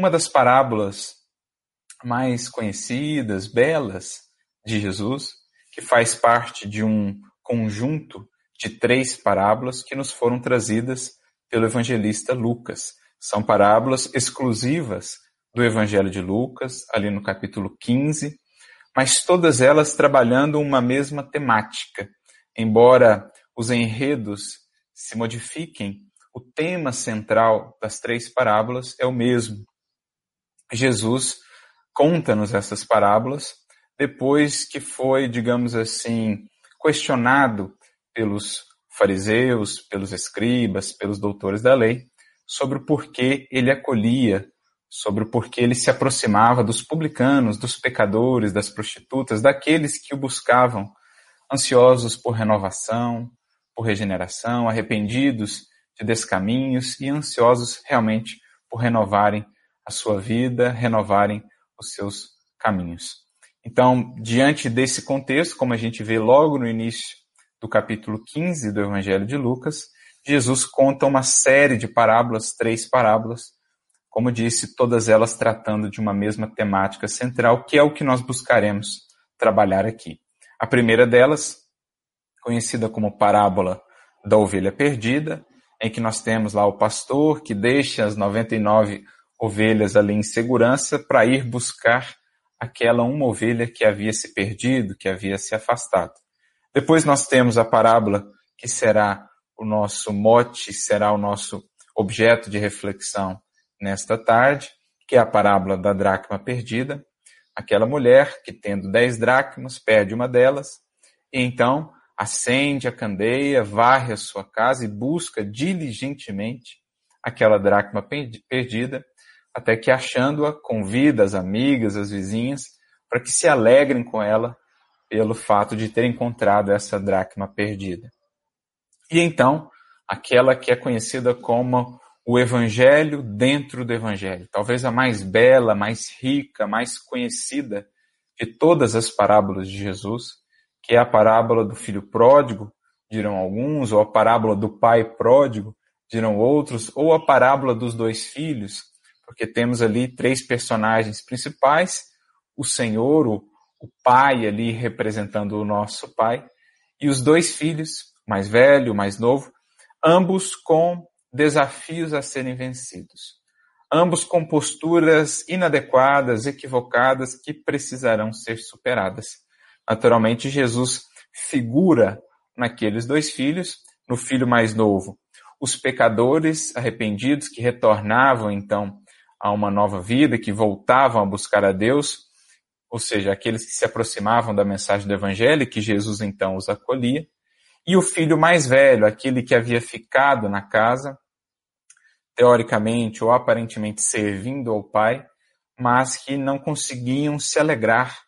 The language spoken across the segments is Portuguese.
uma das parábolas mais conhecidas, belas de Jesus, que faz parte de um conjunto de três parábolas que nos foram trazidas pelo evangelista Lucas. São parábolas exclusivas do Evangelho de Lucas, ali no capítulo 15, mas todas elas trabalhando uma mesma temática. Embora os enredos se modifiquem, o tema central das três parábolas é o mesmo. Jesus conta-nos essas parábolas depois que foi, digamos assim, questionado pelos fariseus, pelos escribas, pelos doutores da lei, sobre o porquê ele acolhia, sobre o porquê ele se aproximava dos publicanos, dos pecadores, das prostitutas, daqueles que o buscavam, ansiosos por renovação, por regeneração, arrependidos de descaminhos e ansiosos realmente por renovarem a sua vida, renovarem os seus caminhos. Então, diante desse contexto, como a gente vê logo no início do capítulo 15 do Evangelho de Lucas, Jesus conta uma série de parábolas, três parábolas, como disse, todas elas tratando de uma mesma temática central, que é o que nós buscaremos trabalhar aqui. A primeira delas, conhecida como parábola da ovelha perdida, em que nós temos lá o pastor que deixa as 99 ovelhas ali em segurança para ir buscar aquela uma ovelha que havia se perdido, que havia se afastado. Depois nós temos a parábola que será o nosso mote, será o nosso objeto de reflexão nesta tarde, que é a parábola da dracma perdida. Aquela mulher que, tendo dez dracmas, perde uma delas, e então acende a candeia, varre a sua casa e busca diligentemente aquela dracma perdida, até que achando-a, convida as amigas, as vizinhas, para que se alegrem com ela pelo fato de ter encontrado essa dracma perdida. E então, aquela que é conhecida como o Evangelho dentro do Evangelho, talvez a mais bela, mais rica, mais conhecida de todas as parábolas de Jesus, que é a parábola do filho pródigo, dirão alguns, ou a parábola do pai pródigo, dirão outros, ou a parábola dos dois filhos, porque temos ali três personagens principais, o Senhor, o, o pai ali representando o nosso pai, e os dois filhos, mais velho, mais novo, ambos com desafios a serem vencidos. Ambos com posturas inadequadas, equivocadas, que precisarão ser superadas. Naturalmente, Jesus figura naqueles dois filhos, no filho mais novo, os pecadores arrependidos que retornavam então a uma nova vida, que voltavam a buscar a Deus, ou seja, aqueles que se aproximavam da mensagem do Evangelho, que Jesus então os acolhia, e o filho mais velho, aquele que havia ficado na casa, teoricamente ou aparentemente servindo ao pai, mas que não conseguiam se alegrar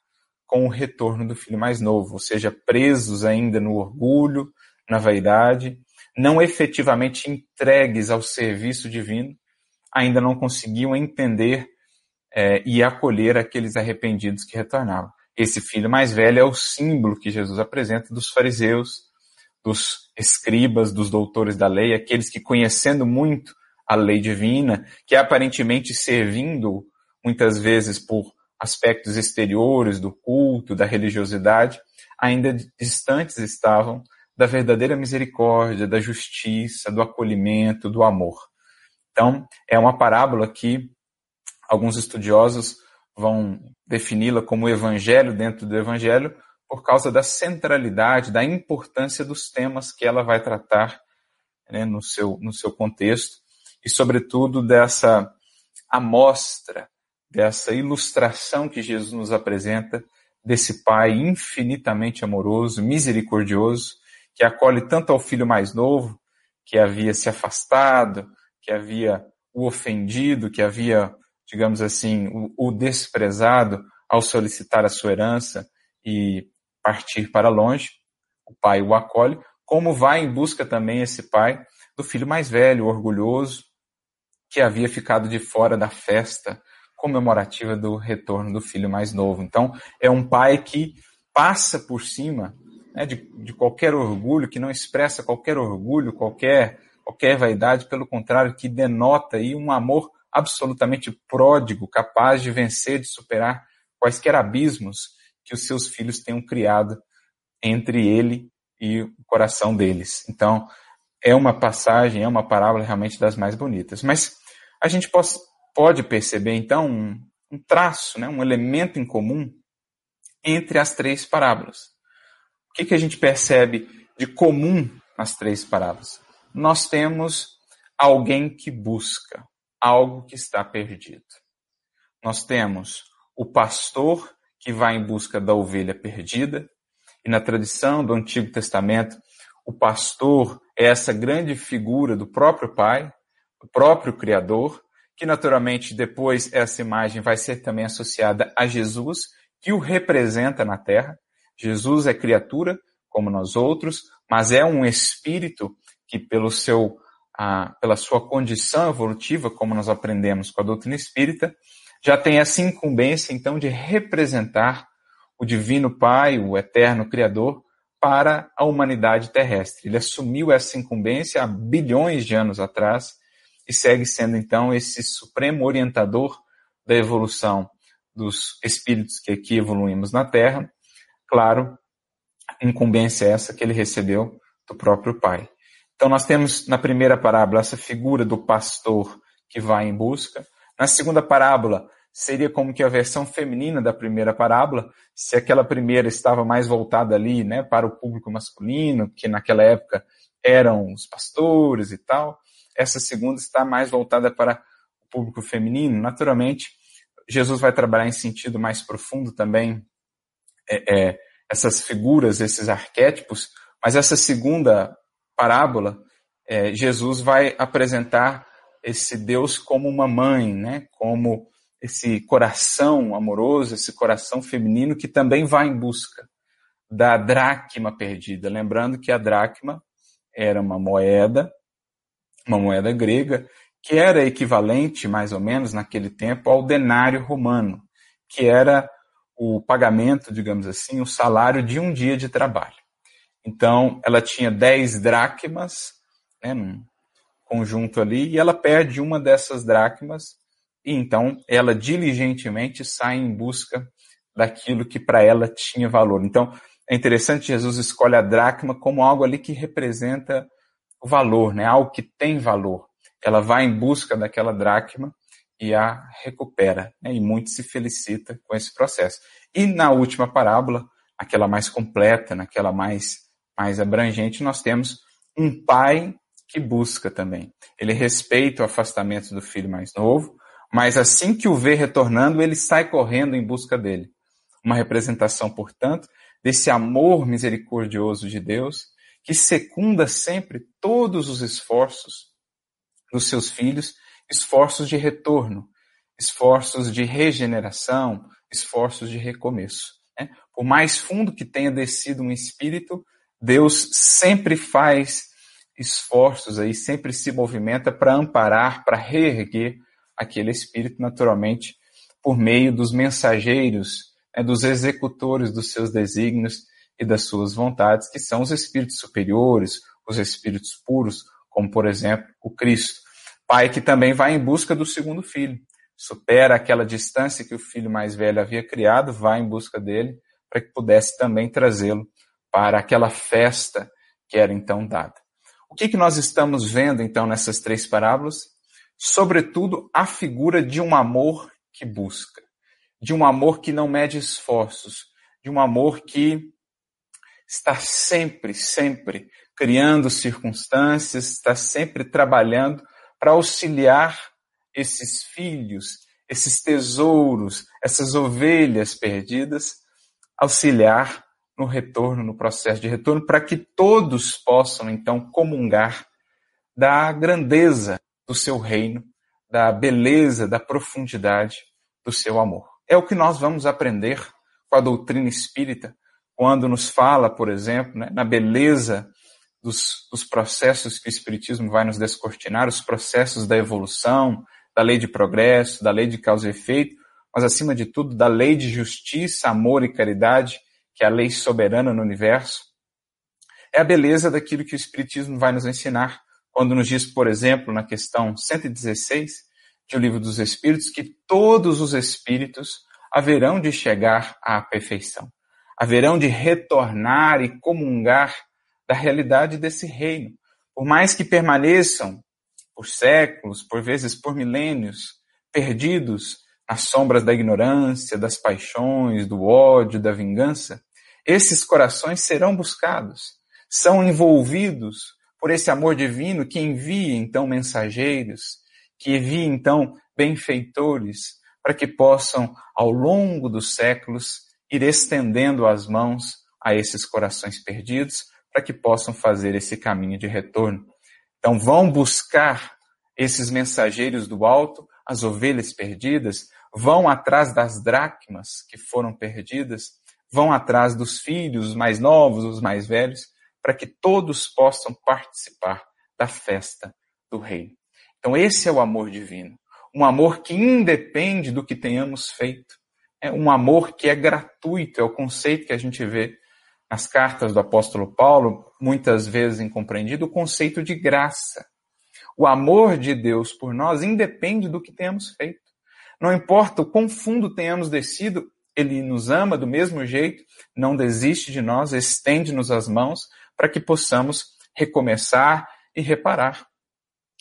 com o retorno do filho mais novo, ou seja, presos ainda no orgulho, na vaidade, não efetivamente entregues ao serviço divino, ainda não conseguiam entender é, e acolher aqueles arrependidos que retornavam. Esse filho mais velho é o símbolo que Jesus apresenta dos fariseus, dos escribas, dos doutores da lei, aqueles que conhecendo muito a lei divina, que aparentemente servindo muitas vezes por aspectos exteriores do culto, da religiosidade, ainda distantes estavam da verdadeira misericórdia, da justiça, do acolhimento, do amor. Então, é uma parábola que alguns estudiosos vão defini-la como evangelho dentro do evangelho por causa da centralidade, da importância dos temas que ela vai tratar né, no, seu, no seu contexto e, sobretudo, dessa amostra dessa ilustração que Jesus nos apresenta desse Pai infinitamente amoroso, misericordioso, que acolhe tanto ao filho mais novo, que havia se afastado, que havia o ofendido, que havia, digamos assim, o, o desprezado ao solicitar a sua herança e partir para longe. O pai o acolhe, como vai em busca também esse pai do filho mais velho, orgulhoso, que havia ficado de fora da festa comemorativa do retorno do filho mais novo. Então, é um pai que passa por cima né, de, de qualquer orgulho, que não expressa qualquer orgulho, qualquer, qualquer vaidade, pelo contrário, que denota aí um amor absolutamente pródigo, capaz de vencer, de superar quaisquer abismos que os seus filhos tenham criado entre ele e o coração deles. Então, é uma passagem, é uma parábola realmente das mais bonitas. Mas a gente pode perceber, então, um, traço, né, um elemento em comum entre as três parábolas. O que, que a gente percebe de comum nas três parábolas? Nós temos alguém que busca algo que está perdido. Nós temos o pastor que vai em busca da ovelha perdida, e na tradição do Antigo Testamento, o pastor é essa grande figura do próprio Pai, o próprio Criador, que naturalmente depois essa imagem vai ser também associada a Jesus, que o representa na terra. Jesus é criatura, como nós outros, mas é um espírito que pelo seu pela sua condição evolutiva, como nós aprendemos com a doutrina espírita, já tem essa incumbência então de representar o divino Pai, o eterno Criador, para a humanidade terrestre. Ele assumiu essa incumbência há bilhões de anos atrás e segue sendo então esse supremo orientador da evolução dos espíritos que aqui evoluímos na Terra. Claro, incumbência essa que ele recebeu do próprio Pai. Então nós temos na primeira parábola essa figura do pastor que vai em busca. Na segunda parábola, seria como que a versão feminina da primeira parábola, se aquela primeira estava mais voltada ali, né, para o público masculino, que naquela época eram os pastores e tal, essa segunda está mais voltada para o público feminino. Naturalmente, Jesus vai trabalhar em sentido mais profundo também é, é, essas figuras, esses arquétipos, mas essa segunda parábola, é, Jesus vai apresentar esse Deus como uma mãe, né, como esse coração amoroso, esse coração feminino que também vai em busca da dracma perdida. Lembrando que a dracma era uma moeda, uma moeda grega, que era equivalente, mais ou menos, naquele tempo, ao denário romano, que era o pagamento, digamos assim, o salário de um dia de trabalho. Então, ela tinha 10 dracmas, né, num conjunto ali, e ela perde uma dessas dracmas e então ela diligentemente sai em busca daquilo que para ela tinha valor. Então é interessante Jesus escolhe a dracma como algo ali que representa o valor, né? Algo que tem valor. Ela vai em busca daquela dracma e a recupera, né? E muito se felicita com esse processo. E na última parábola, aquela mais completa, naquela mais mais abrangente, nós temos um pai que busca também. Ele respeita o afastamento do filho mais novo, mas assim que o vê retornando, ele sai correndo em busca dele. Uma representação, portanto, desse amor misericordioso de Deus, que secunda sempre todos os esforços dos seus filhos, esforços de retorno, esforços de regeneração, esforços de recomeço. Né? Por mais fundo que tenha descido um espírito, Deus sempre faz esforços aí, sempre se movimenta para amparar, para reerguer aquele espírito, naturalmente, por meio dos mensageiros, né, dos executores dos seus desígnios e das suas vontades, que são os espíritos superiores, os espíritos puros, como por exemplo o Cristo. Pai que também vai em busca do segundo filho, supera aquela distância que o filho mais velho havia criado, vai em busca dele, para que pudesse também trazê-lo para aquela festa que era então dada. O que, que nós estamos vendo então nessas três parábolas? sobretudo a figura de um amor que busca, de um amor que não mede esforços, de um amor que está sempre, sempre criando circunstâncias, está sempre trabalhando para auxiliar esses filhos, esses tesouros, essas ovelhas perdidas, auxiliar no retorno, no processo de retorno, para que todos possam então comungar da grandeza do seu reino, da beleza, da profundidade do seu amor. É o que nós vamos aprender com a doutrina espírita, quando nos fala, por exemplo, né, na beleza dos, dos, processos que o Espiritismo vai nos descortinar, os processos da evolução, da lei de progresso, da lei de causa e efeito, mas acima de tudo da lei de justiça, amor e caridade, que é a lei soberana no universo. É a beleza daquilo que o Espiritismo vai nos ensinar quando nos diz, por exemplo, na questão 116, de O Livro dos Espíritos que todos os espíritos haverão de chegar à perfeição, haverão de retornar e comungar da realidade desse reino. Por mais que permaneçam por séculos, por vezes por milênios, perdidos nas sombras da ignorância, das paixões, do ódio, da vingança, esses corações serão buscados, são envolvidos por esse amor divino que envia então mensageiros, que envia então benfeitores, para que possam, ao longo dos séculos, ir estendendo as mãos a esses corações perdidos, para que possam fazer esse caminho de retorno. Então, vão buscar esses mensageiros do alto, as ovelhas perdidas, vão atrás das dracmas que foram perdidas, vão atrás dos filhos, os mais novos, os mais velhos, para que todos possam participar da festa do Rei. Então, esse é o amor divino. Um amor que independe do que tenhamos feito. É um amor que é gratuito, é o conceito que a gente vê nas cartas do apóstolo Paulo, muitas vezes incompreendido, o conceito de graça. O amor de Deus por nós independe do que tenhamos feito. Não importa o quão fundo tenhamos descido, Ele nos ama do mesmo jeito, não desiste de nós, estende-nos as mãos para que possamos recomeçar e reparar.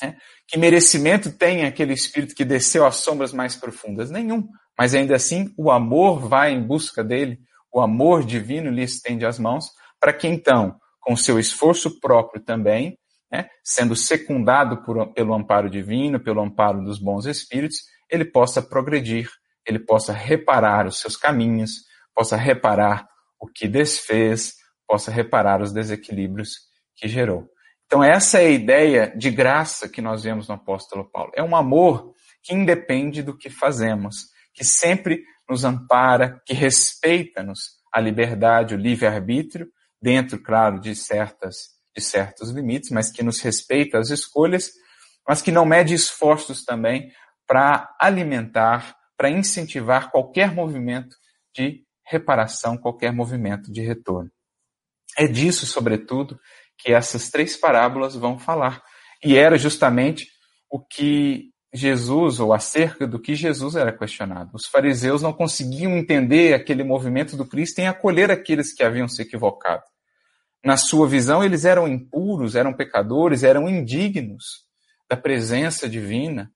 É. Que merecimento tem aquele espírito que desceu às sombras mais profundas? Nenhum. Mas ainda assim, o amor vai em busca dele, o amor divino lhe estende as mãos, para que então, com seu esforço próprio também, né, sendo secundado por, pelo amparo divino, pelo amparo dos bons espíritos, ele possa progredir, ele possa reparar os seus caminhos, possa reparar o que desfez, possa reparar os desequilíbrios que gerou. Então, essa é a ideia de graça que nós vemos no apóstolo Paulo. É um amor que independe do que fazemos, que sempre nos ampara, que respeita-nos a liberdade, o livre-arbítrio, dentro, claro, de certas de certos limites, mas que nos respeita as escolhas, mas que não mede esforços também para alimentar, para incentivar qualquer movimento de reparação, qualquer movimento de retorno. É disso, sobretudo, que essas três parábolas vão falar. E era justamente o que Jesus, ou acerca do que Jesus era questionado. Os fariseus não conseguiam entender aquele movimento do Cristo em acolher aqueles que haviam se equivocado na sua visão, eles eram impuros, eram pecadores, eram indignos da presença divina.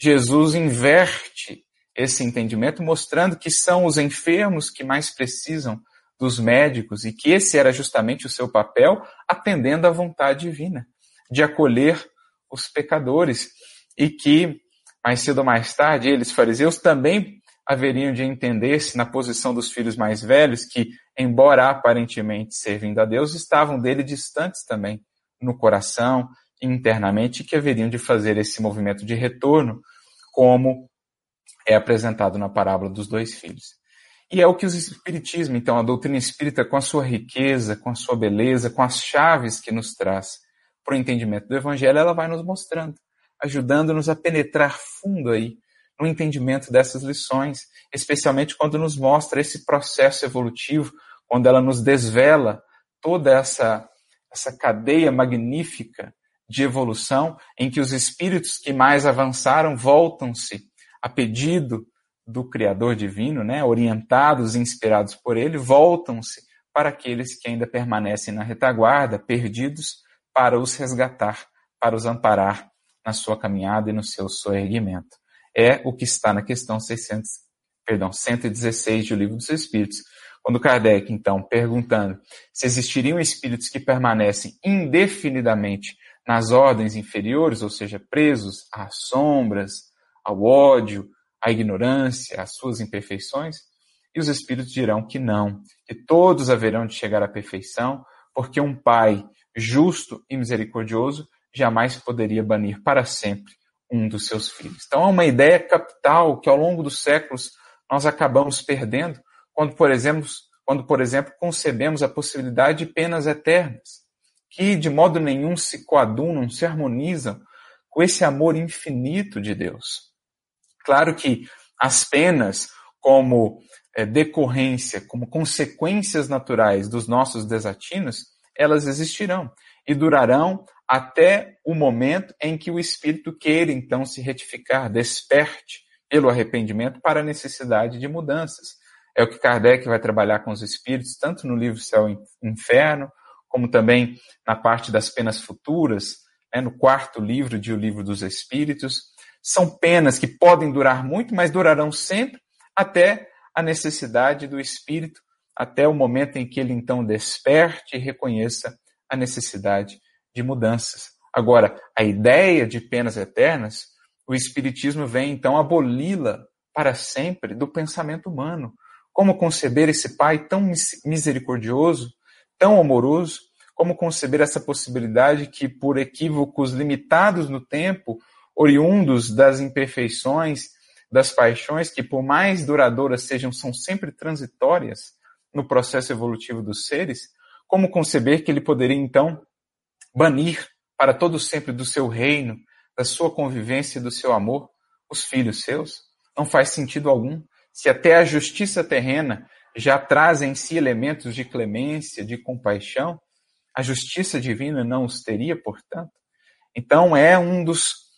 Jesus inverte esse entendimento, mostrando que são os enfermos que mais precisam dos médicos e que esse era justamente o seu papel, atendendo à vontade divina, de acolher os pecadores e que mais cedo ou mais tarde eles fariseus também haveriam de entender-se na posição dos filhos mais velhos que embora aparentemente servindo a Deus, estavam dele distantes também no coração, internamente, que haveriam de fazer esse movimento de retorno, como é apresentado na parábola dos dois filhos. E é o que o Espiritismo, então, a doutrina espírita, com a sua riqueza, com a sua beleza, com as chaves que nos traz para o entendimento do Evangelho, ela vai nos mostrando, ajudando-nos a penetrar fundo aí no entendimento dessas lições, especialmente quando nos mostra esse processo evolutivo quando ela nos desvela toda essa, essa cadeia magnífica de evolução, em que os espíritos que mais avançaram voltam-se a pedido do Criador Divino, né, orientados e inspirados por ele, voltam-se para aqueles que ainda permanecem na retaguarda, perdidos, para os resgatar, para os amparar na sua caminhada e no seu soerguimento. É o que está na questão 600, perdão, 116 do Livro dos Espíritos, quando Kardec, então, perguntando se existiriam espíritos que permanecem indefinidamente nas ordens inferiores, ou seja, presos às sombras, ao ódio, à ignorância, às suas imperfeições, e os espíritos dirão que não, que todos haverão de chegar à perfeição, porque um Pai justo e misericordioso jamais poderia banir para sempre um dos seus filhos. Então, é uma ideia capital que ao longo dos séculos nós acabamos perdendo, quando, por exemplo, quando, por exemplo, concebemos a possibilidade de penas eternas, que de modo nenhum se coadunam, se harmonizam com esse amor infinito de Deus. Claro que as penas, como é, decorrência, como consequências naturais dos nossos desatinos, elas existirão e durarão até o momento em que o espírito queira então se retificar, desperte pelo arrependimento para a necessidade de mudanças. É o que Kardec vai trabalhar com os espíritos, tanto no livro Céu e Inferno, como também na parte das penas futuras, né, no quarto livro de O Livro dos Espíritos. São penas que podem durar muito, mas durarão sempre até a necessidade do espírito, até o momento em que ele então desperte e reconheça a necessidade de mudanças. Agora, a ideia de penas eternas, o Espiritismo vem então aboli-la para sempre do pensamento humano. Como conceber esse Pai tão misericordioso, tão amoroso? Como conceber essa possibilidade que, por equívocos limitados no tempo, oriundos das imperfeições, das paixões, que por mais duradouras sejam, são sempre transitórias no processo evolutivo dos seres, como conceber que ele poderia então banir para todo sempre do seu reino, da sua convivência e do seu amor os filhos seus? Não faz sentido algum. Se até a justiça terrena já traz em si elementos de clemência, de compaixão, a justiça divina não os teria, portanto? Então é um dos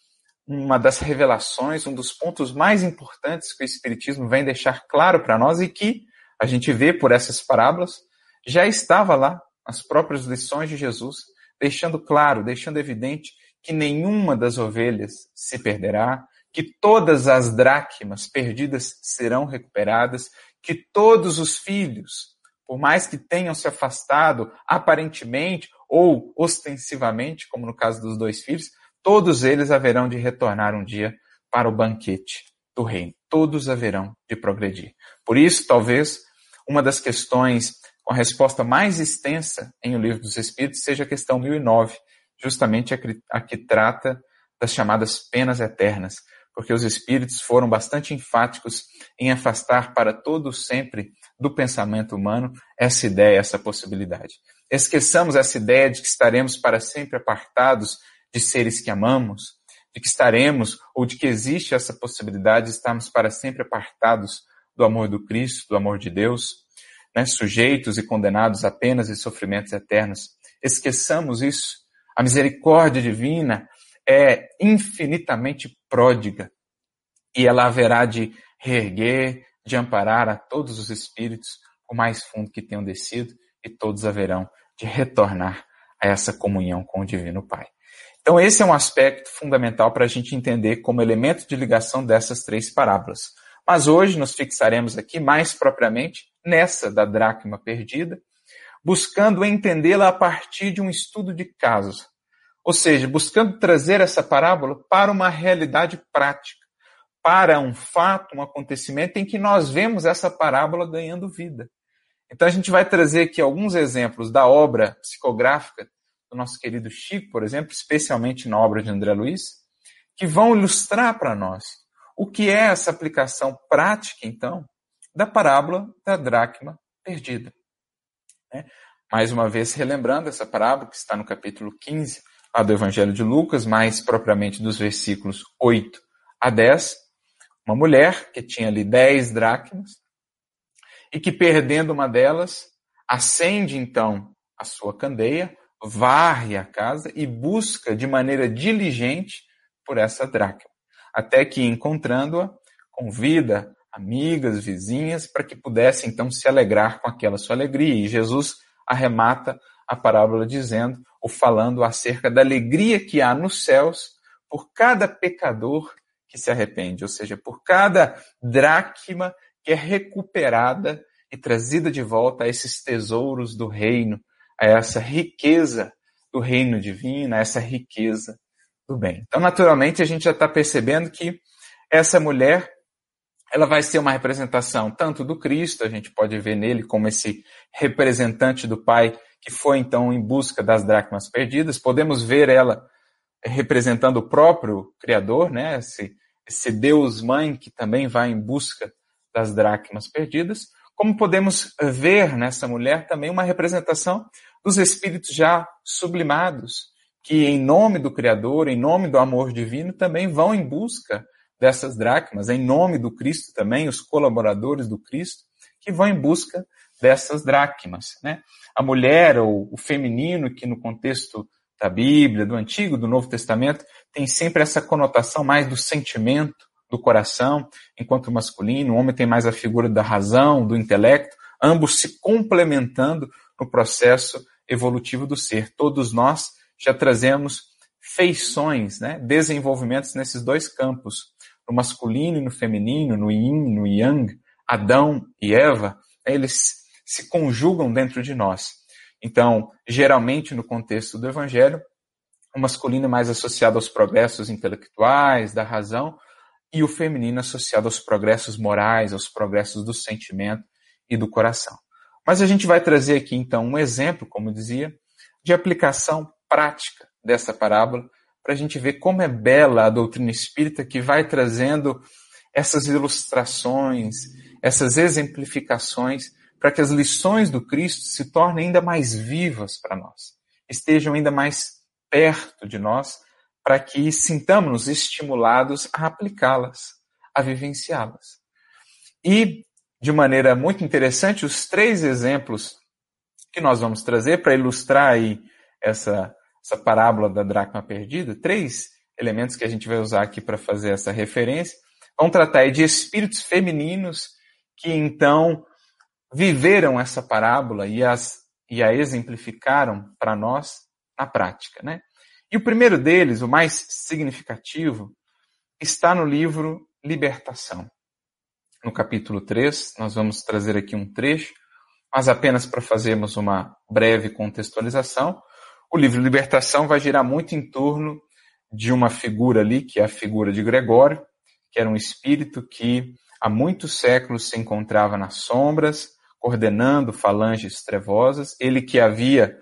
uma das revelações, um dos pontos mais importantes que o espiritismo vem deixar claro para nós e que a gente vê por essas parábolas já estava lá nas próprias lições de Jesus deixando claro, deixando evidente que nenhuma das ovelhas se perderá, que todas as dracmas perdidas serão recuperadas, que todos os filhos, por mais que tenham se afastado aparentemente ou ostensivamente, como no caso dos dois filhos, todos eles haverão de retornar um dia para o banquete do reino. Todos haverão de progredir. Por isso, talvez, uma das questões com a resposta mais extensa em O Livro dos Espíritos seja a questão 1009, justamente a que, a que trata das chamadas penas eternas, porque os espíritos foram bastante enfáticos em afastar para todo sempre do pensamento humano essa ideia, essa possibilidade. Esqueçamos essa ideia de que estaremos para sempre apartados de seres que amamos, de que estaremos ou de que existe essa possibilidade de estarmos para sempre apartados do amor do Cristo, do amor de Deus né, sujeitos e condenados a penas e sofrimentos eternos. Esqueçamos isso. A misericórdia divina é infinitamente pródiga e ela haverá de reerguer, de amparar a todos os espíritos, o mais fundo que tenham descido, e todos haverão de retornar a essa comunhão com o Divino Pai. Então, esse é um aspecto fundamental para a gente entender como elemento de ligação dessas três parábolas. Mas hoje nos fixaremos aqui mais propriamente nessa da dracma perdida, buscando entendê-la a partir de um estudo de casos. Ou seja, buscando trazer essa parábola para uma realidade prática, para um fato, um acontecimento em que nós vemos essa parábola ganhando vida. Então a gente vai trazer aqui alguns exemplos da obra psicográfica do nosso querido Chico, por exemplo, especialmente na obra de André Luiz, que vão ilustrar para nós o que é essa aplicação prática, então, da parábola da dracma perdida. Né? Mais uma vez, relembrando essa parábola que está no capítulo 15 lá do Evangelho de Lucas, mais propriamente dos versículos 8 a 10, uma mulher que tinha ali 10 dracmas e que, perdendo uma delas, acende então a sua candeia, varre a casa e busca de maneira diligente por essa dracma, até que, encontrando-a, convida amigas, vizinhas, para que pudessem então se alegrar com aquela sua alegria. E Jesus arremata a parábola dizendo, ou falando acerca da alegria que há nos céus por cada pecador que se arrepende, ou seja, por cada dracma que é recuperada e trazida de volta a esses tesouros do reino, a essa riqueza do reino divino, a essa riqueza do bem. Então, naturalmente, a gente já está percebendo que essa mulher ela vai ser uma representação tanto do Cristo, a gente pode ver nele como esse representante do Pai que foi então em busca das dracmas perdidas. Podemos ver ela representando o próprio Criador, né? Esse, esse Deus Mãe que também vai em busca das dracmas perdidas. Como podemos ver nessa mulher também uma representação dos espíritos já sublimados, que em nome do Criador, em nome do amor divino, também vão em busca dessas dracmas, em nome do Cristo também, os colaboradores do Cristo, que vão em busca dessas dracmas. Né? A mulher ou o feminino, que no contexto da Bíblia, do Antigo, do Novo Testamento, tem sempre essa conotação mais do sentimento, do coração, enquanto o masculino, o homem tem mais a figura da razão, do intelecto, ambos se complementando no processo evolutivo do ser. Todos nós já trazemos feições, né, desenvolvimentos nesses dois campos, no masculino e no feminino, no yin, no yang, Adão e Eva, eles se conjugam dentro de nós. Então, geralmente no contexto do evangelho, o masculino é mais associado aos progressos intelectuais, da razão, e o feminino associado aos progressos morais, aos progressos do sentimento e do coração. Mas a gente vai trazer aqui então um exemplo, como dizia, de aplicação prática dessa parábola, para a gente ver como é bela a doutrina espírita que vai trazendo essas ilustrações, essas exemplificações, para que as lições do Cristo se tornem ainda mais vivas para nós, estejam ainda mais perto de nós, para que sintamos-nos estimulados a aplicá-las, a vivenciá-las. E, de maneira muito interessante, os três exemplos que nós vamos trazer para ilustrar aí essa essa parábola da dracma perdida, três elementos que a gente vai usar aqui para fazer essa referência, vão tratar de espíritos femininos que então viveram essa parábola e, as, e a exemplificaram para nós na prática. Né? E o primeiro deles, o mais significativo, está no livro Libertação. No capítulo 3, nós vamos trazer aqui um trecho, mas apenas para fazermos uma breve contextualização. O livro Libertação vai girar muito em torno de uma figura ali, que é a figura de Gregório, que era um espírito que há muitos séculos se encontrava nas sombras, coordenando falanges trevosas. Ele que havia,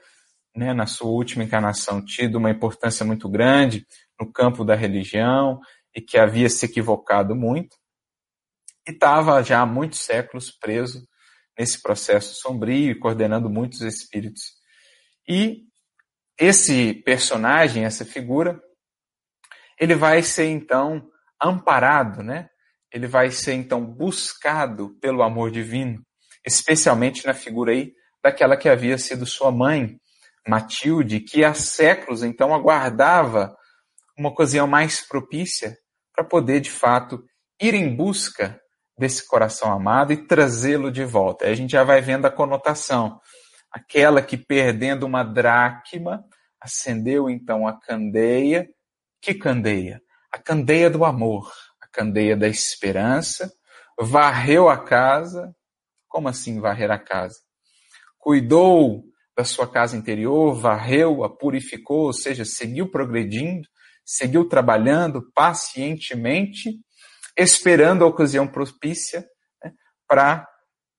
né, na sua última encarnação, tido uma importância muito grande no campo da religião e que havia se equivocado muito. E estava já há muitos séculos preso nesse processo sombrio e coordenando muitos espíritos. E esse personagem, essa figura, ele vai ser então amparado, né? Ele vai ser então buscado pelo amor divino, especialmente na figura aí daquela que havia sido sua mãe, Matilde, que há séculos então aguardava uma ocasião mais propícia para poder de fato ir em busca desse coração amado e trazê-lo de volta. Aí a gente já vai vendo a conotação aquela que perdendo uma dracma, acendeu então a candeia. Que candeia? A candeia do amor, a candeia da esperança, varreu a casa. Como assim varrer a casa? Cuidou da sua casa interior, varreu, a purificou, ou seja, seguiu progredindo, seguiu trabalhando pacientemente, esperando a ocasião propícia né, para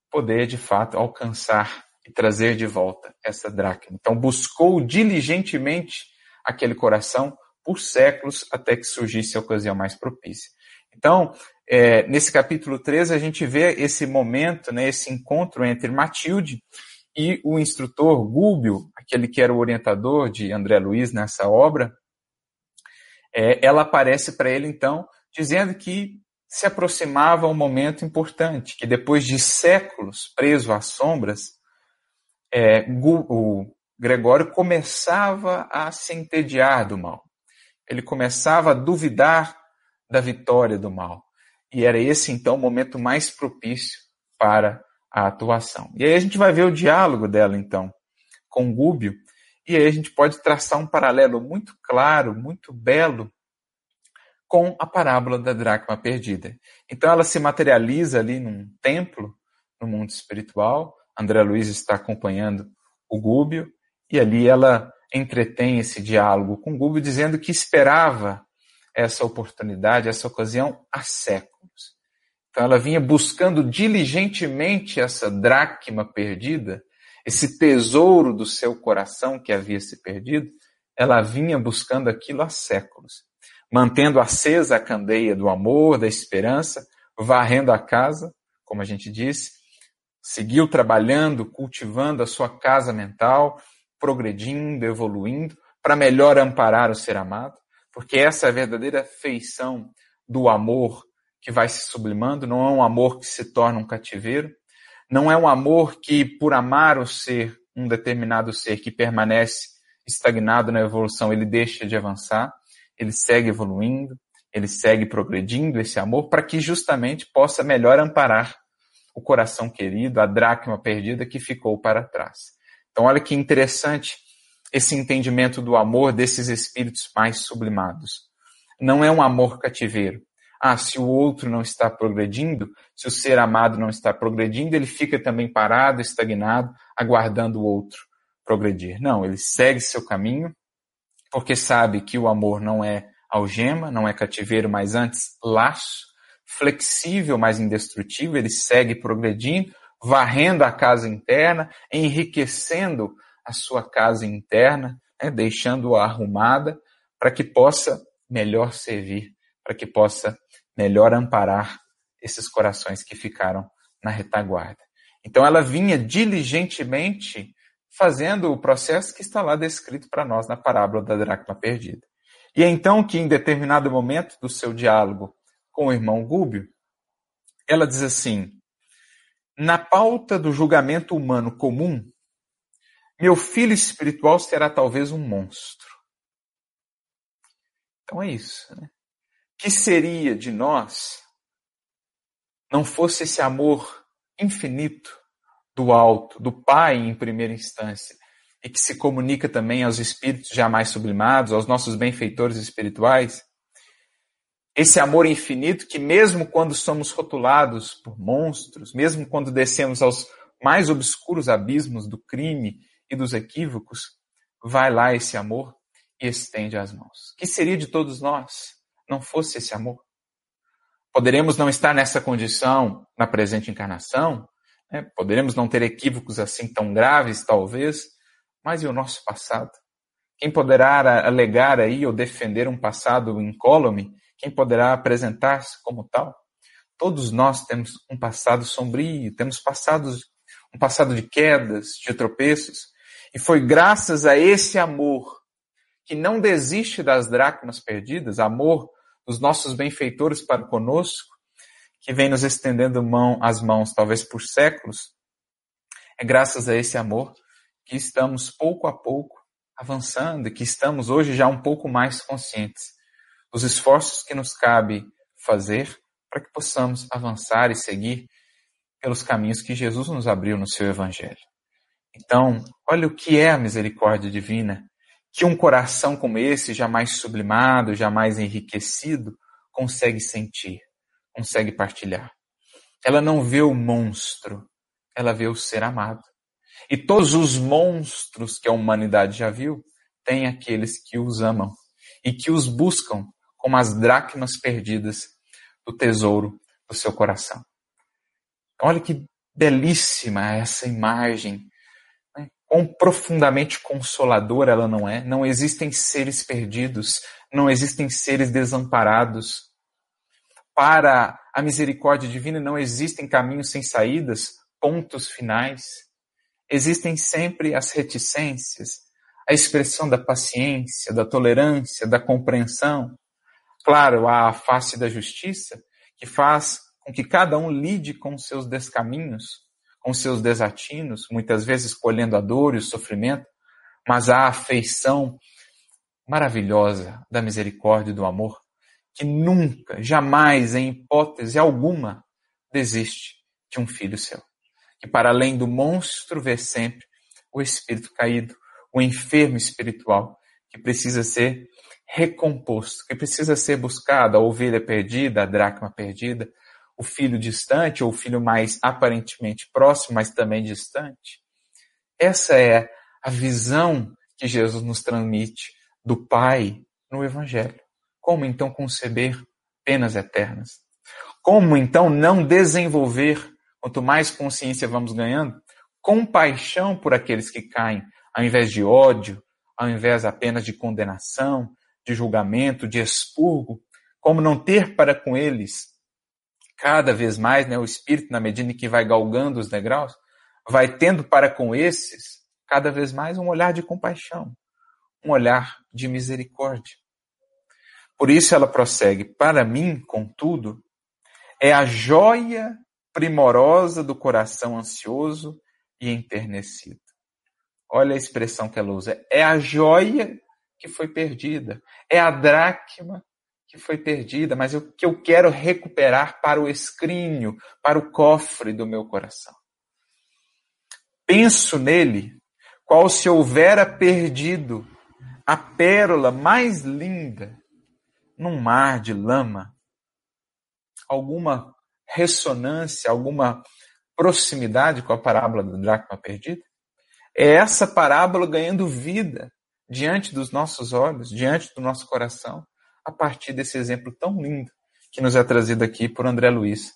poder, de fato, alcançar e trazer de volta essa dracma. Então, buscou diligentemente aquele coração por séculos até que surgisse a ocasião mais propícia. Então, é, nesse capítulo 13, a gente vê esse momento, né, esse encontro entre Matilde e o instrutor Gúbio, aquele que era o orientador de André Luiz nessa obra. É, ela aparece para ele, então, dizendo que se aproximava um momento importante, que depois de séculos preso às sombras, é, o Gregório começava a se entediar do mal. Ele começava a duvidar da vitória do mal. E era esse, então, o momento mais propício para a atuação. E aí a gente vai ver o diálogo dela, então, com Gúbio, e aí a gente pode traçar um paralelo muito claro, muito belo, com a parábola da dracma perdida. Então ela se materializa ali num templo, no mundo espiritual, André Luiz está acompanhando o Gúbio, e ali ela entretém esse diálogo com o Gúbio, dizendo que esperava essa oportunidade, essa ocasião há séculos. Então ela vinha buscando diligentemente essa dracma perdida, esse tesouro do seu coração que havia se perdido, ela vinha buscando aquilo há séculos, mantendo acesa a candeia do amor, da esperança, varrendo a casa, como a gente disse, seguiu trabalhando, cultivando a sua casa mental, progredindo, evoluindo, para melhor amparar o ser amado, porque essa é a verdadeira feição do amor que vai se sublimando, não é um amor que se torna um cativeiro, não é um amor que, por amar o ser, um determinado ser que permanece estagnado na evolução, ele deixa de avançar, ele segue evoluindo, ele segue progredindo esse amor para que justamente possa melhor amparar o coração querido, a dracma perdida que ficou para trás. Então, olha que interessante esse entendimento do amor desses espíritos mais sublimados. Não é um amor cativeiro. Ah, se o outro não está progredindo, se o ser amado não está progredindo, ele fica também parado, estagnado, aguardando o outro progredir. Não, ele segue seu caminho, porque sabe que o amor não é algema, não é cativeiro, mas antes laço, flexível, mas indestrutível, ele segue progredindo, varrendo a casa interna, enriquecendo a sua casa interna, né, deixando-a arrumada para que possa melhor servir, para que possa melhor amparar esses corações que ficaram na retaguarda. Então ela vinha diligentemente fazendo o processo que está lá descrito para nós na parábola da dracma perdida. E é então que, em determinado momento do seu diálogo com o irmão Gúbio, ela diz assim: na pauta do julgamento humano comum, meu filho espiritual será talvez um monstro. Então é isso. Né? Que seria de nós não fosse esse amor infinito do alto, do Pai em primeira instância, e que se comunica também aos espíritos jamais sublimados, aos nossos benfeitores espirituais. Esse amor infinito que, mesmo quando somos rotulados por monstros, mesmo quando descemos aos mais obscuros abismos do crime e dos equívocos, vai lá esse amor e estende as mãos. Que seria de todos nós não fosse esse amor? Poderemos não estar nessa condição na presente encarnação, né? poderemos não ter equívocos assim tão graves, talvez, mas e o nosso passado? Quem poderá alegar aí ou defender um passado incólume? Quem poderá apresentar-se como tal? Todos nós temos um passado sombrio, temos passados, um passado de quedas, de tropeços, e foi graças a esse amor que não desiste das dracmas perdidas, amor dos nossos benfeitores para conosco, que vem nos estendendo mão, as mãos talvez por séculos, é graças a esse amor que estamos pouco a pouco avançando e que estamos hoje já um pouco mais conscientes dos esforços que nos cabe fazer para que possamos avançar e seguir pelos caminhos que Jesus nos abriu no seu Evangelho. Então, olha o que é a misericórdia divina, que um coração como esse, jamais sublimado, jamais enriquecido, consegue sentir, consegue partilhar. Ela não vê o monstro, ela vê o ser amado. E todos os monstros que a humanidade já viu, tem aqueles que os amam e que os buscam como as dracmas perdidas do tesouro do seu coração. Olha que belíssima essa imagem. Né? Quão profundamente consoladora ela não é. Não existem seres perdidos, não existem seres desamparados. Para a misericórdia divina não existem caminhos sem saídas, pontos finais existem sempre as reticências, a expressão da paciência, da tolerância, da compreensão. Claro, há a face da justiça, que faz com que cada um lide com seus descaminhos, com seus desatinos, muitas vezes escolhendo a dor e o sofrimento, mas a afeição maravilhosa da misericórdia e do amor, que nunca, jamais, em hipótese alguma, desiste de um filho seu. Que para além do monstro vê sempre o espírito caído, o enfermo espiritual, que precisa ser recomposto, que precisa ser buscado, a ovelha perdida, a dracma perdida, o filho distante ou o filho mais aparentemente próximo, mas também distante. Essa é a visão que Jesus nos transmite do Pai no Evangelho. Como então conceber penas eternas? Como então não desenvolver Quanto mais consciência vamos ganhando, compaixão por aqueles que caem, ao invés de ódio, ao invés apenas de condenação, de julgamento, de expurgo, como não ter para com eles cada vez mais, né, o espírito na medida em que vai galgando os degraus, vai tendo para com esses cada vez mais um olhar de compaixão, um olhar de misericórdia. Por isso ela prossegue: para mim, contudo, é a joia primorosa do coração ansioso e enternecido. Olha a expressão que ela usa, é a joia que foi perdida, é a dracma que foi perdida, mas o que eu quero recuperar para o escrínio, para o cofre do meu coração. Penso nele, qual se houvera perdido a pérola mais linda num mar de lama. Alguma ressonância, alguma proximidade com a parábola da dracma perdida? É essa parábola ganhando vida diante dos nossos olhos, diante do nosso coração, a partir desse exemplo tão lindo que nos é trazido aqui por André Luiz.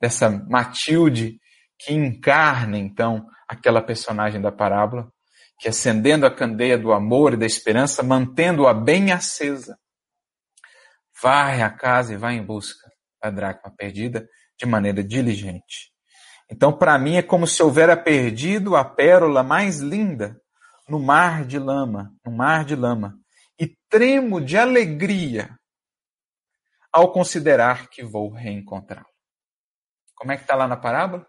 Dessa Matilde que encarna, então, aquela personagem da parábola, que acendendo a candeia do amor e da esperança, mantendo-a bem acesa, vai à casa e vai em busca da dracma perdida de maneira diligente. Então, para mim, é como se houvera perdido a pérola mais linda no mar de lama, no mar de lama, e tremo de alegria ao considerar que vou reencontrá-la. Como é que está lá na parábola?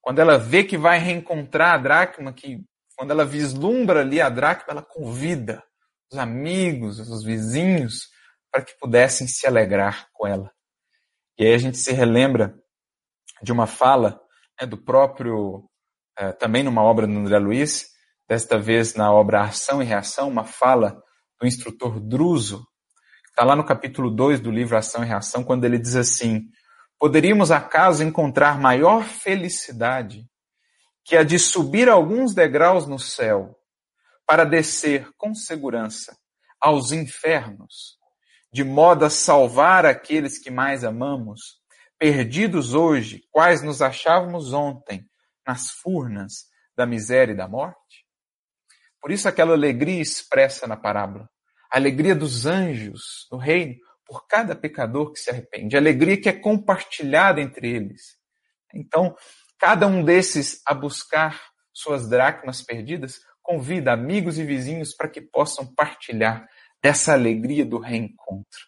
Quando ela vê que vai reencontrar a dracma, que quando ela vislumbra ali a dracma, ela convida os amigos, os vizinhos, para que pudessem se alegrar com ela. E aí a gente se relembra de uma fala né, do próprio, é, também numa obra do André Luiz, desta vez na obra Ação e Reação, uma fala do instrutor Druso, está lá no capítulo 2 do livro Ação e Reação, quando ele diz assim: Poderíamos acaso encontrar maior felicidade que a de subir alguns degraus no céu para descer com segurança aos infernos, de modo a salvar aqueles que mais amamos, perdidos hoje, quais nos achávamos ontem nas furnas da miséria e da morte? Por isso aquela alegria expressa na parábola, a alegria dos anjos no reino por cada pecador que se arrepende, a alegria que é compartilhada entre eles. Então, cada um desses a buscar suas dracmas perdidas, convida amigos e vizinhos para que possam partilhar dessa alegria do reencontro,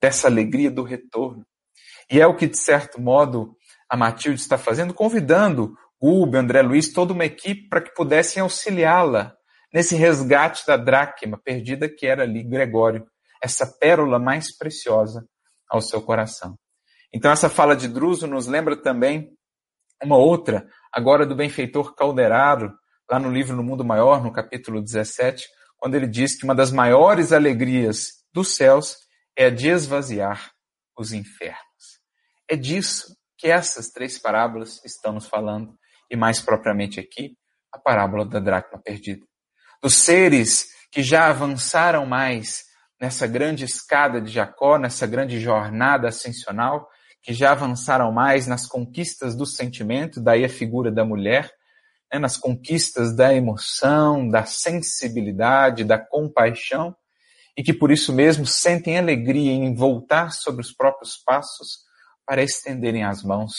dessa alegria do retorno. E é o que, de certo modo, a Matilde está fazendo, convidando Gube, André Luiz, toda uma equipe para que pudessem auxiliá-la nesse resgate da dracma perdida que era ali Gregório, essa pérola mais preciosa ao seu coração. Então essa fala de Druso nos lembra também uma outra, agora do benfeitor Calderaro, lá no livro No Mundo Maior, no capítulo 17, quando ele diz que uma das maiores alegrias dos céus é a de esvaziar os infernos. É disso que essas três parábolas estão nos falando, e mais propriamente aqui, a parábola da dracma perdida. Dos seres que já avançaram mais nessa grande escada de Jacó, nessa grande jornada ascensional, que já avançaram mais nas conquistas do sentimento, daí a figura da mulher, né, nas conquistas da emoção, da sensibilidade, da compaixão, e que por isso mesmo sentem alegria em voltar sobre os próprios passos para estenderem as mãos,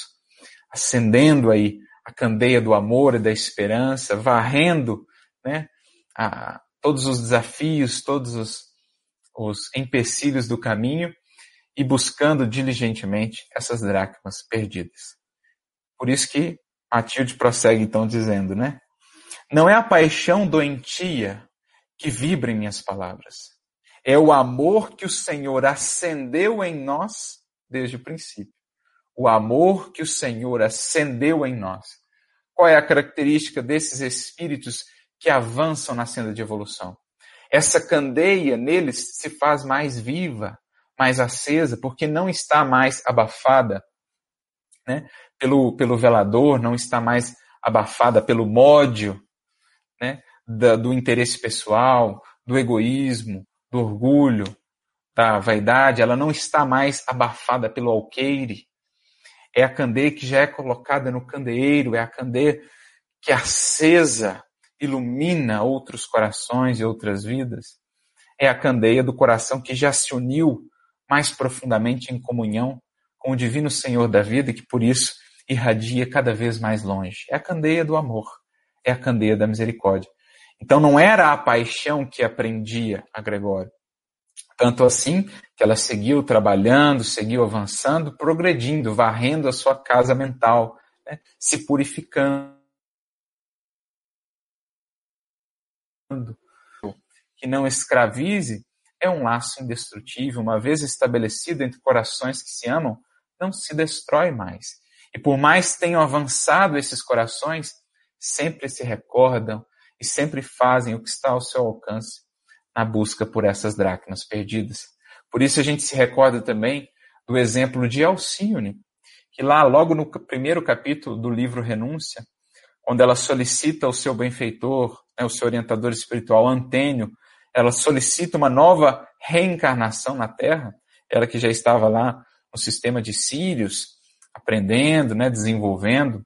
acendendo aí a candeia do amor e da esperança, varrendo né, a, todos os desafios, todos os, os empecilhos do caminho e buscando diligentemente essas dracmas perdidas. Por isso que Matilde prossegue então dizendo, né? Não é a paixão doentia que vibra em minhas palavras. É o amor que o Senhor acendeu em nós desde o princípio. O amor que o Senhor acendeu em nós. Qual é a característica desses espíritos que avançam na senda de evolução? Essa candeia neles se faz mais viva, mais acesa, porque não está mais abafada né, pelo, pelo velador, não está mais abafada pelo módio né, da, do interesse pessoal, do egoísmo, do orgulho, da vaidade, ela não está mais abafada pelo alqueire. É a candeia que já é colocada no candeeiro, é a candeia que acesa ilumina outros corações e outras vidas. É a candeia do coração que já se uniu mais profundamente em comunhão com o divino Senhor da vida e que por isso irradia cada vez mais longe. É a candeia do amor, é a candeia da misericórdia. Então não era a paixão que aprendia a Gregório. Tanto assim que ela seguiu trabalhando, seguiu avançando, progredindo, varrendo a sua casa mental, né? se purificando que não escravize, é um laço indestrutível, uma vez estabelecido entre corações que se amam, não se destrói mais. E por mais tenham avançado esses corações, sempre se recordam e sempre fazem o que está ao seu alcance na busca por essas dracmas perdidas. Por isso a gente se recorda também do exemplo de Alcione, que lá logo no primeiro capítulo do livro Renúncia, quando ela solicita o seu benfeitor, né, o seu orientador espiritual Antênio, ela solicita uma nova reencarnação na Terra, ela que já estava lá no sistema de Sírios, aprendendo, né, desenvolvendo,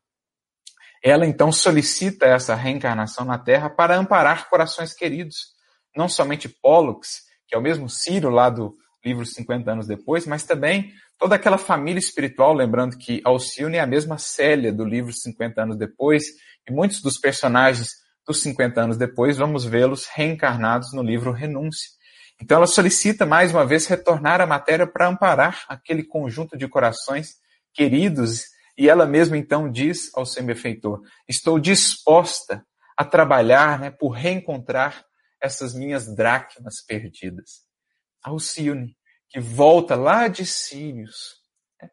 ela então solicita essa reencarnação na Terra para amparar corações queridos, não somente Pollux, que é o mesmo Sírio lá do livro 50 anos depois, mas também toda aquela família espiritual, lembrando que Alcione é a mesma Célia do livro 50 anos depois, e muitos dos personagens dos 50 anos depois, vamos vê-los reencarnados no livro Renúncia. Então ela solicita mais uma vez retornar à matéria para amparar aquele conjunto de corações queridos, e ela mesma então diz ao seu benfeitor: Estou disposta a trabalhar né, por reencontrar essas minhas dracmas perdidas. Alcione, que volta lá de Sírios, né,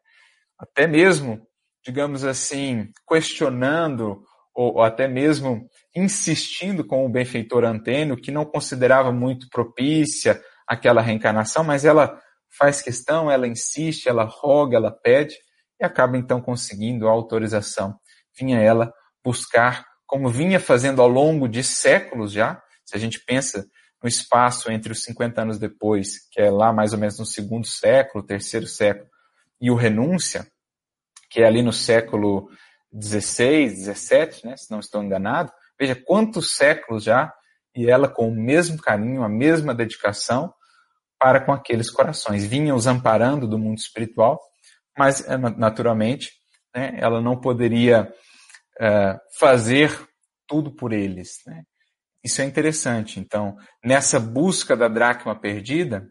até mesmo, digamos assim, questionando ou, ou até mesmo insistindo com o benfeitor Antênio, que não considerava muito propícia aquela reencarnação, mas ela faz questão, ela insiste, ela roga, ela pede e acaba então conseguindo a autorização. Vinha ela buscar, como vinha fazendo ao longo de séculos já, se a gente pensa no espaço entre os 50 anos depois, que é lá mais ou menos no segundo século, terceiro século, e o renúncia, que é ali no século 16, 17, né, se não estou enganado, Veja quantos séculos já, e ela com o mesmo carinho, a mesma dedicação para com aqueles corações. Vinha os amparando do mundo espiritual, mas eh, naturalmente né, ela não poderia uh, fazer tudo por eles. Né? Isso é interessante. Então, nessa busca da dracma perdida,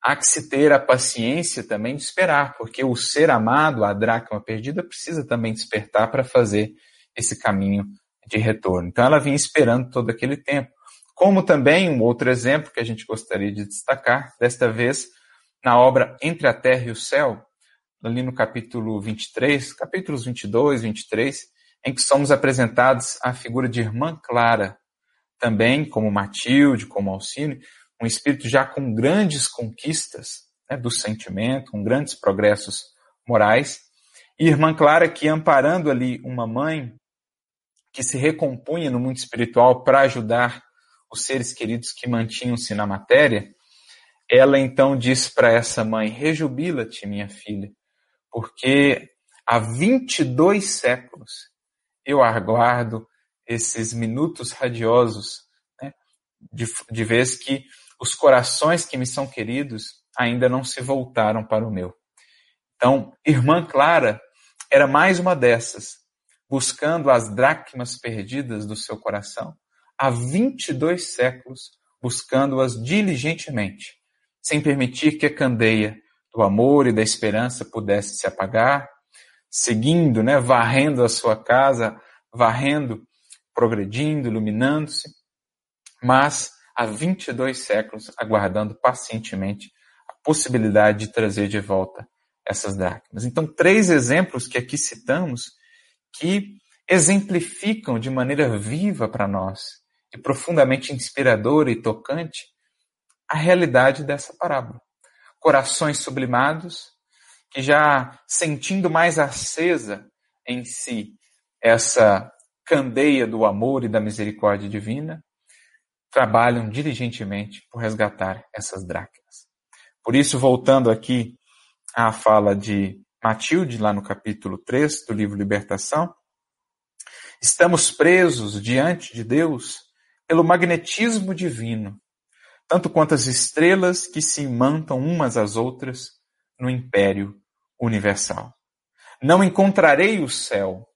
há que se ter a paciência também de esperar, porque o ser amado, a dracma perdida, precisa também despertar para fazer esse caminho de retorno. Então ela vinha esperando todo aquele tempo. Como também um outro exemplo que a gente gostaria de destacar, desta vez na obra Entre a Terra e o Céu, ali no capítulo 23, capítulos 22, 23, em que somos apresentados a figura de Irmã Clara, também como Matilde, como Alcine, um espírito já com grandes conquistas né, do sentimento, com grandes progressos morais, e Irmã Clara que amparando ali uma mãe que se recompunha no mundo espiritual para ajudar os seres queridos que mantinham-se na matéria, ela então diz para essa mãe: Rejubila-te, minha filha, porque há 22 séculos eu aguardo esses minutos radiosos, né, de, de vez que os corações que me são queridos ainda não se voltaram para o meu. Então, irmã Clara era mais uma dessas buscando as dracmas perdidas do seu coração, há 22 séculos, buscando-as diligentemente, sem permitir que a candeia do amor e da esperança pudesse se apagar, seguindo, né, varrendo a sua casa, varrendo, progredindo, iluminando-se, mas há 22 séculos aguardando pacientemente a possibilidade de trazer de volta essas dracmas. Então, três exemplos que aqui citamos que exemplificam de maneira viva para nós e profundamente inspiradora e tocante a realidade dessa parábola. Corações sublimados que já sentindo mais acesa em si essa candeia do amor e da misericórdia divina, trabalham diligentemente por resgatar essas dracmas. Por isso, voltando aqui à fala de Matilde, lá no capítulo 3 do livro Libertação, estamos presos diante de Deus pelo magnetismo divino, tanto quanto as estrelas que se imantam umas às outras no império universal. Não encontrarei o céu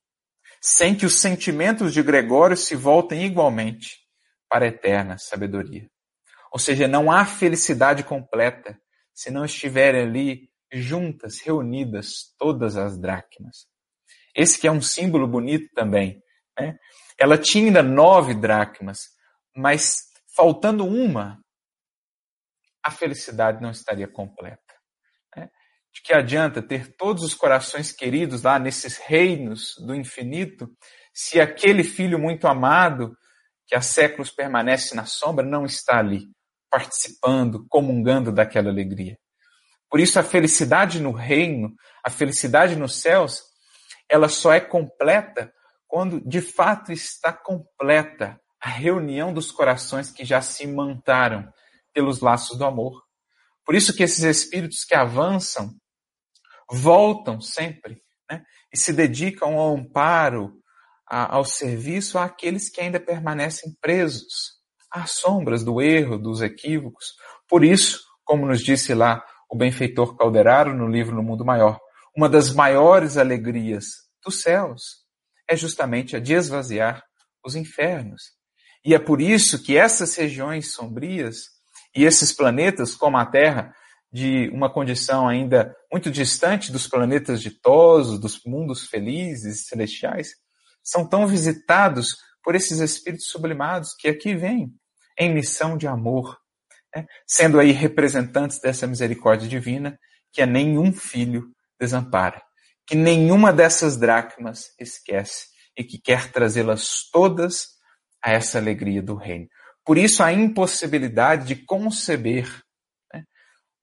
sem que os sentimentos de Gregório se voltem igualmente para a eterna sabedoria. Ou seja, não há felicidade completa se não estiverem ali juntas, reunidas, todas as dracmas. Esse que é um símbolo bonito também. Né? Ela tinha ainda nove dracmas, mas faltando uma, a felicidade não estaria completa. De que adianta ter todos os corações queridos lá nesses reinos do infinito, se aquele filho muito amado, que há séculos permanece na sombra, não está ali, participando, comungando daquela alegria. Por isso, a felicidade no reino, a felicidade nos céus, ela só é completa quando de fato está completa a reunião dos corações que já se imantaram pelos laços do amor. Por isso que esses espíritos que avançam voltam sempre né, e se dedicam ao amparo, a, ao serviço àqueles que ainda permanecem presos às sombras do erro, dos equívocos. Por isso, como nos disse lá o benfeitor Calderaro no livro No Mundo Maior, uma das maiores alegrias dos céus é justamente a de esvaziar os infernos. E é por isso que essas regiões sombrias e esses planetas, como a Terra, de uma condição ainda muito distante dos planetas ditosos, dos mundos felizes e celestiais, são tão visitados por esses espíritos sublimados que aqui vêm em missão de amor, né? sendo aí representantes dessa misericórdia divina que a nenhum filho desampara, que nenhuma dessas dracmas esquece e que quer trazê-las todas a essa alegria do reino. Por isso, a impossibilidade de conceber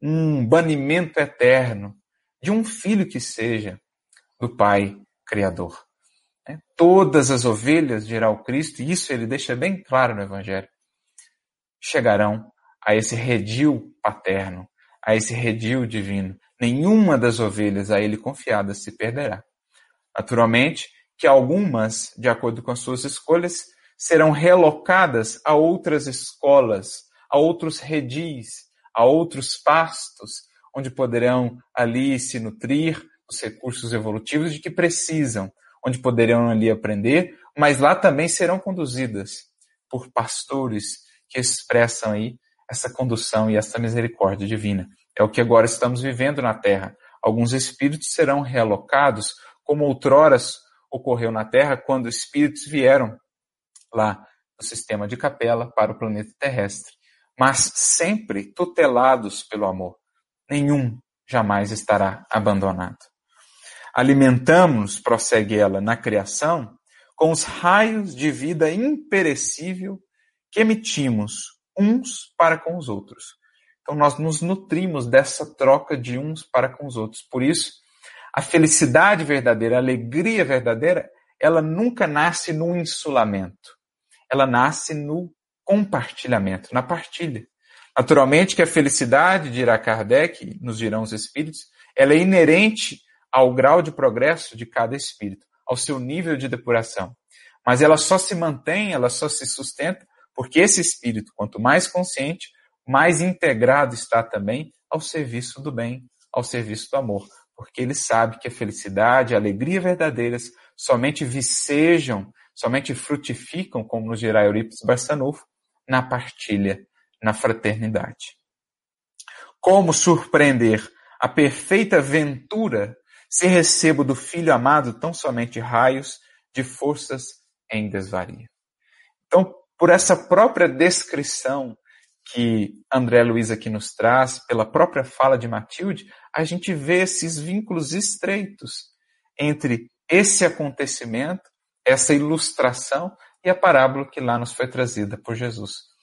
um banimento eterno de um filho que seja do Pai Criador. Né? Todas as ovelhas, dirá o Cristo, e isso ele deixa bem claro no Evangelho, chegarão a esse redil paterno, a esse redil divino. Nenhuma das ovelhas a ele confiadas se perderá. Naturalmente que algumas, de acordo com as suas escolhas, serão relocadas a outras escolas, a outros redis, a outros pastos, onde poderão ali se nutrir dos recursos evolutivos de que precisam, onde poderão ali aprender, mas lá também serão conduzidas por pastores que expressam aí essa condução e essa misericórdia divina. É o que agora estamos vivendo na Terra. Alguns espíritos serão realocados, como outrora ocorreu na Terra, quando espíritos vieram lá no sistema de capela para o planeta terrestre, mas sempre tutelados pelo amor. Nenhum jamais estará abandonado. Alimentamos, prossegue ela, na criação, com os raios de vida imperecível que emitimos uns para com os outros. Então nós nos nutrimos dessa troca de uns para com os outros. Por isso, a felicidade verdadeira, a alegria verdadeira, ela nunca nasce no insulamento. Ela nasce no compartilhamento, na partilha. Naturalmente que a felicidade, dirá Kardec, nos dirão os espíritos, ela é inerente ao grau de progresso de cada espírito, ao seu nível de depuração. Mas ela só se mantém, ela só se sustenta, porque esse espírito, quanto mais consciente, mais integrado está também ao serviço do bem, ao serviço do amor. Porque ele sabe que a felicidade, a alegria verdadeiras somente vicejam, somente frutificam, como nos dirá Eurípides Barçanufo, na partilha, na fraternidade. Como surpreender a perfeita ventura se recebo do Filho amado tão somente raios de forças em desvario. Então, por essa própria descrição que André Luiz aqui nos traz, pela própria fala de Matilde, a gente vê esses vínculos estreitos entre esse acontecimento, essa ilustração e a parábola que lá nos foi trazida por Jesus.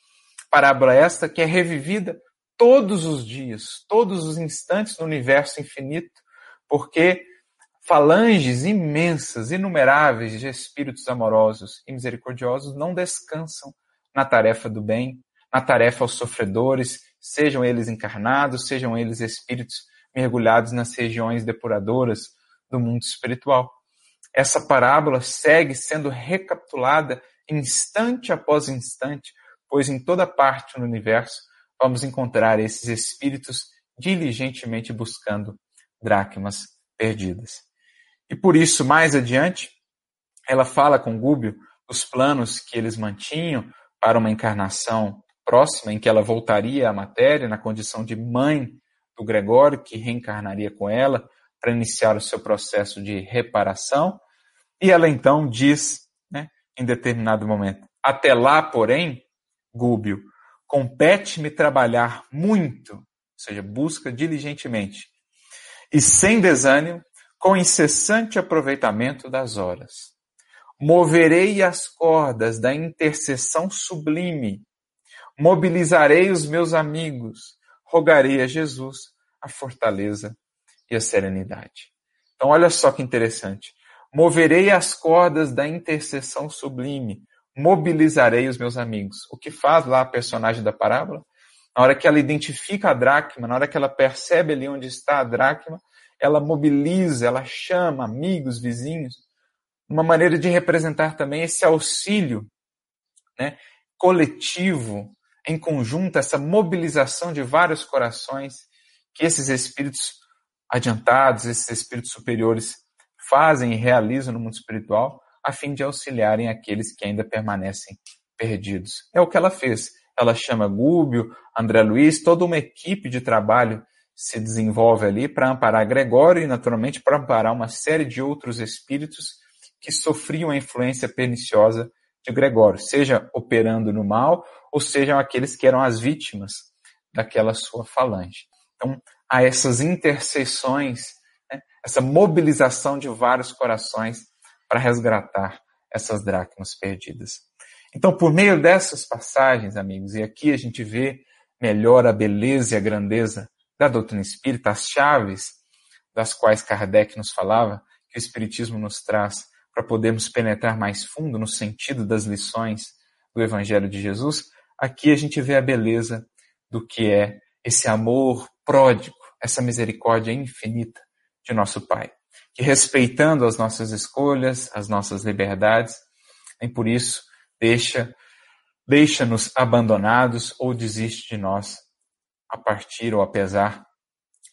Parábola esta que é revivida todos os dias, todos os instantes no universo infinito, porque falanges imensas, inumeráveis de espíritos amorosos e misericordiosos não descansam na tarefa do bem, na tarefa aos sofredores, sejam eles encarnados, sejam eles espíritos mergulhados nas regiões depuradoras do mundo espiritual. Essa parábola segue sendo recapitulada instante após instante, pois em toda parte no universo vamos encontrar esses espíritos diligentemente buscando dracmas perdidas. E por isso, mais adiante, ela fala com Gúbio os planos que eles mantinham para uma encarnação próxima, em que ela voltaria à matéria na condição de mãe do Gregório, que reencarnaria com ela para iniciar o seu processo de reparação. E ela então diz, em determinado momento: Até lá, porém, Gúbio, compete-me trabalhar muito, ou seja, busca diligentemente, e sem desânimo, com incessante aproveitamento das horas. Moverei as cordas da intercessão sublime, mobilizarei os meus amigos, rogarei a Jesus a fortaleza e a serenidade. Então, olha só que interessante. Moverei as cordas da intercessão sublime, mobilizarei os meus amigos. O que faz lá a personagem da parábola? Na hora que ela identifica a dracma, na hora que ela percebe ali onde está a dracma, ela mobiliza, ela chama amigos, vizinhos. Uma maneira de representar também esse auxílio né, coletivo, em conjunto, essa mobilização de vários corações que esses espíritos adiantados, esses espíritos superiores fazem e realizam no mundo espiritual a fim de auxiliarem aqueles que ainda permanecem perdidos. É o que ela fez. Ela chama Gúbio, André Luiz, toda uma equipe de trabalho se desenvolve ali para amparar Gregório e, naturalmente, para amparar uma série de outros espíritos que sofriam a influência perniciosa de Gregório, seja operando no mal, ou sejam aqueles que eram as vítimas daquela sua falange. Então, há essas intercessões, né, essa mobilização de vários corações para resgatar essas dracmas perdidas. Então, por meio dessas passagens, amigos, e aqui a gente vê melhor a beleza e a grandeza da doutrina espírita, as chaves das quais Kardec nos falava, que o Espiritismo nos traz para podermos penetrar mais fundo no sentido das lições do Evangelho de Jesus, aqui a gente vê a beleza do que é esse amor pródigo, essa misericórdia infinita de nosso Pai que respeitando as nossas escolhas, as nossas liberdades, nem por isso deixa deixa-nos abandonados ou desiste de nós a partir ou apesar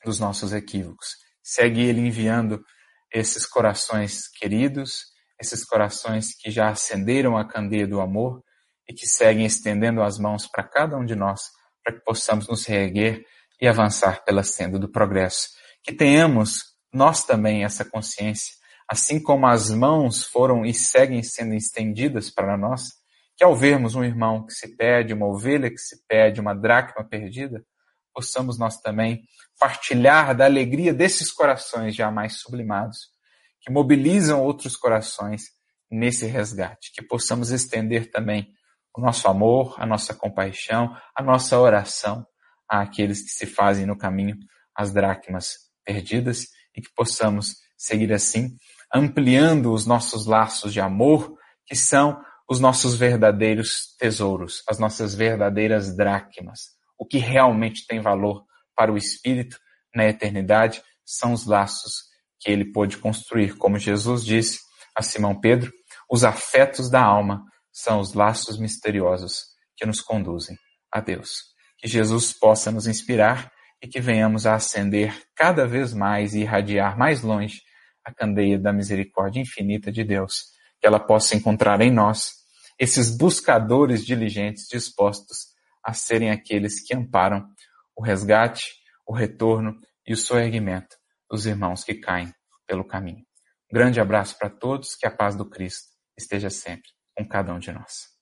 dos nossos equívocos. Segue ele enviando esses corações queridos, esses corações que já acenderam a candeia do amor e que seguem estendendo as mãos para cada um de nós, para que possamos nos reerguer e avançar pela senda do progresso. Que tenhamos nós também essa consciência, assim como as mãos foram e seguem sendo estendidas para nós, que ao vermos um irmão que se perde, uma ovelha que se perde, uma dracma perdida, possamos nós também partilhar da alegria desses corações jamais sublimados, que mobilizam outros corações nesse resgate, que possamos estender também o nosso amor, a nossa compaixão, a nossa oração àqueles que se fazem no caminho as dracmas perdidas e que possamos seguir assim, ampliando os nossos laços de amor, que são os nossos verdadeiros tesouros, as nossas verdadeiras dracmas. O que realmente tem valor para o espírito na eternidade são os laços que ele pôde construir. Como Jesus disse a Simão Pedro, os afetos da alma são os laços misteriosos que nos conduzem a Deus. Que Jesus possa nos inspirar e que venhamos a acender cada vez mais e irradiar mais longe a candeia da misericórdia infinita de Deus, que ela possa encontrar em nós esses buscadores diligentes dispostos a serem aqueles que amparam o resgate, o retorno e o soerguimento dos irmãos que caem pelo caminho. Um grande abraço para todos, que a paz do Cristo esteja sempre com cada um de nós.